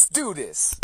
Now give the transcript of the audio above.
Let's do this.